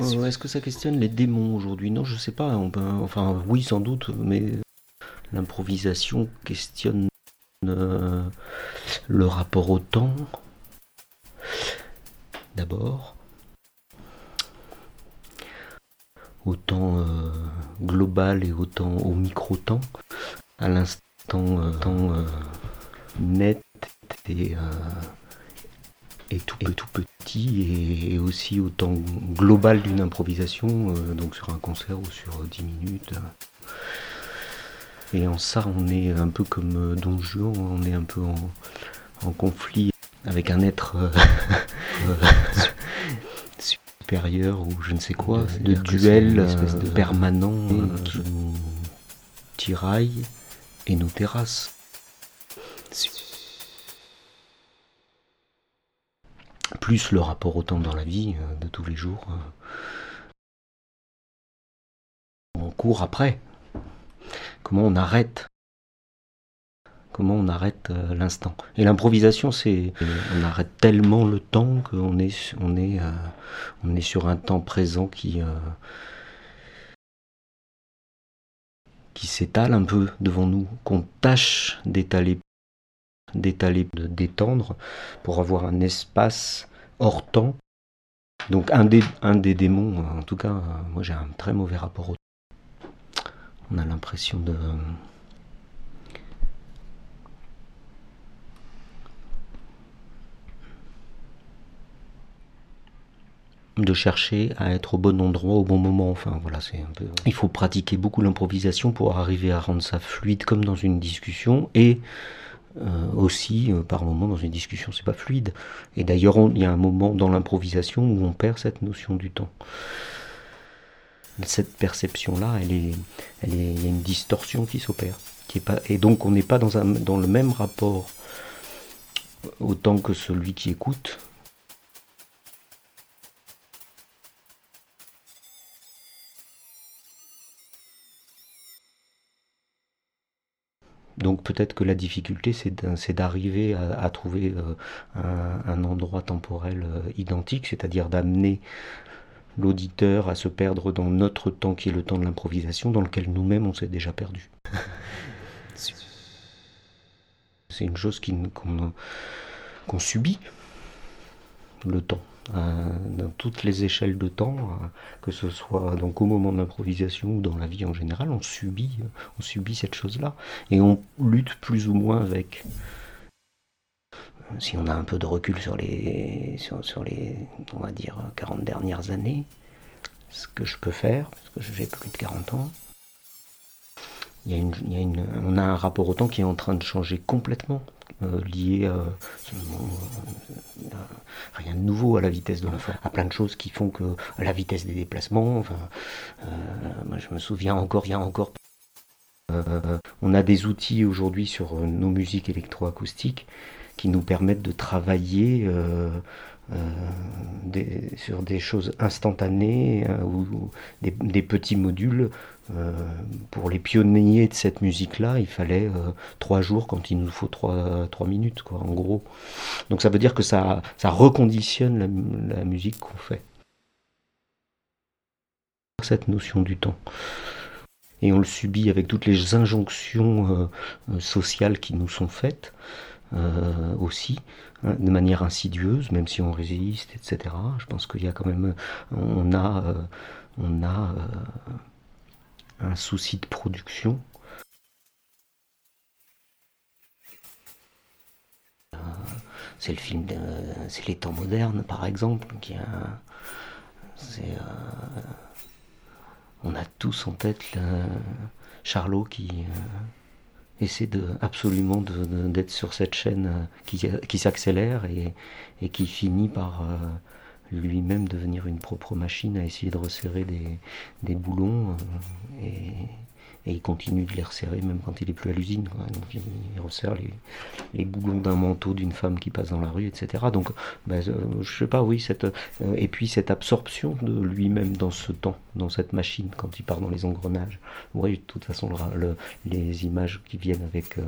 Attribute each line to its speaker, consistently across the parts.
Speaker 1: Euh, est-ce que ça questionne les démons aujourd'hui? Non, je sais pas. enfin, oui, sans doute, mais l'improvisation questionne euh, le rapport au temps, d'abord, au temps euh, global et au temps au micro-temps, à l'instant temps net et tout petit et, aussi au temps global d'une improvisation, euh, donc sur un concert ou sur 10 minutes. Et en ça, on est un peu comme euh, Don Juan, on est un peu en, conflit avec un être euh, supérieur ou je ne sais quoi, de duel permanent qui nous tiraille et nous terrasse. Plus le rapport au temps dans la vie euh, de tous les jours. Euh. On court après. Comment on arrête Comment on arrête euh, l'instant Et l'improvisation, c'est on arrête tellement le temps qu'on est on est on est sur un temps présent qui qui s'étale un peu devant nous, qu'on tâche d'étaler d'étaler, de d'étendre pour avoir un espace hors temps. Donc un des, un des démons, en tout cas, moi j'ai un très mauvais rapport au temps. On a l'impression de... de chercher à être au bon endroit au bon moment. Enfin voilà, c'est un peu. Il faut pratiquer beaucoup l'improvisation pour arriver à rendre ça fluide comme dans une discussion et euh, aussi, euh, par moment, dans une discussion, c'est pas fluide. Et d'ailleurs, il y a un moment dans l'improvisation où on perd cette notion du temps. Cette perception-là, elle est, elle est, il y a une distorsion qui s'opère. Qui est pas, et donc, on n'est pas dans, un, dans le même rapport au temps que celui qui écoute, Donc peut-être que la difficulté, c'est d'arriver à, trouver euh, un, endroit temporel euh, identique, c'est-à-dire d'amener l'auditeur à se perdre dans notre temps qui est le temps de l'improvisation, dans lequel nous-mêmes on s'est déjà perdu. c'est une chose qu'on subit, le temps. Euh, dans toutes les échelles de temps, euh, que ce soit donc au moment de l'improvisation ou dans la vie en général, on subit, on subit cette chose-là et on lutte plus ou moins avec. Si on a un peu de recul sur les, sur, les, on va dire, 40 dernières années, ce que je peux faire, parce que j'ai plus de 40 ans, on a un rapport au temps qui est en train de changer complètement. Euh, lié à rien de nouveau à la vitesse de l'enfant, à plein de choses qui font que la vitesse des déplacements. Enfin, euh, moi je me souviens encore, il y a encore. Euh, on a des outils aujourd'hui sur nos musiques électroacoustiques qui nous permettent de travailler sur des choses instantanées ou, des, petits modules euh, pour les pionniers de cette musique-là, il fallait euh, trois jours quand il nous faut trois, trois minutes, quoi, en gros. Donc ça veut dire que ça, ça reconditionne la, musique qu'on fait. Cette notion du temps. Et on le subit avec toutes les injonctions euh, sociales qui nous sont faites aussi, hein, de manière insidieuse, même si on résiste, etc. Je pense qu'il y a quand même, on a, on a un souci de production. Euh, c'est le film, c'est les temps modernes par exemple, qui a, euh, on a tous en tête Charlot qui euh, essaie de, absolument d'être sur cette chaîne qui, qui s'accélère et, qui finit par lui-même devenir une propre machine à essayer de resserrer des, boulons euh, et, il continue de les resserrer même quand il est plus à l'usine. Il, resserre les, les boulons d'un manteau d'une femme qui passe dans la rue, etc. Donc, ben, euh, je sais pas, oui, cette, euh, et puis cette absorption de lui-même dans ce temps, dans cette machine, quand il part dans les engrenages. Oui, de toute façon, le, les images qui viennent avec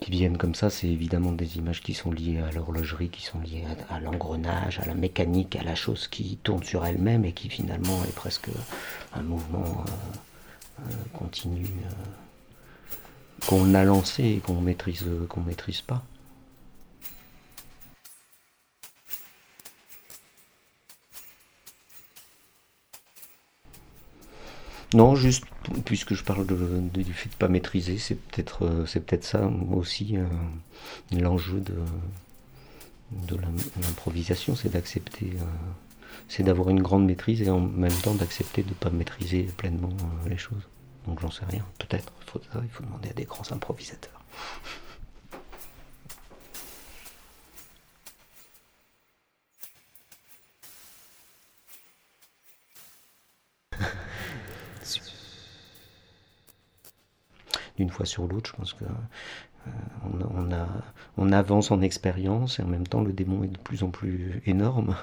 Speaker 1: qui viennent comme ça, c'est évidemment des images qui sont liées à l'horlogerie, qui sont liées à, l'engrenage, à la mécanique, à la chose qui tourne sur elle-même et qui finalement est presque un mouvement euh, euh, continu euh, qu'on a lancé et qu'on maîtrise, qu'on maîtrise pas. Non, juste puisque je parle du fait de pas maîtriser, c'est peut-être euh, c'est peut-être ça aussi euh, l'enjeu de, de l'improvisation, c'est d'accepter, euh, c'est d'avoir une grande maîtrise et en même temps d'accepter de ne pas maîtriser pleinement les choses. Donc j'en sais rien, peut-être, il faut demander à des grands improvisateurs. d'une fois sur l'autre. Je pense que euh, avance en expérience et en même temps le démon est de plus en plus énorme.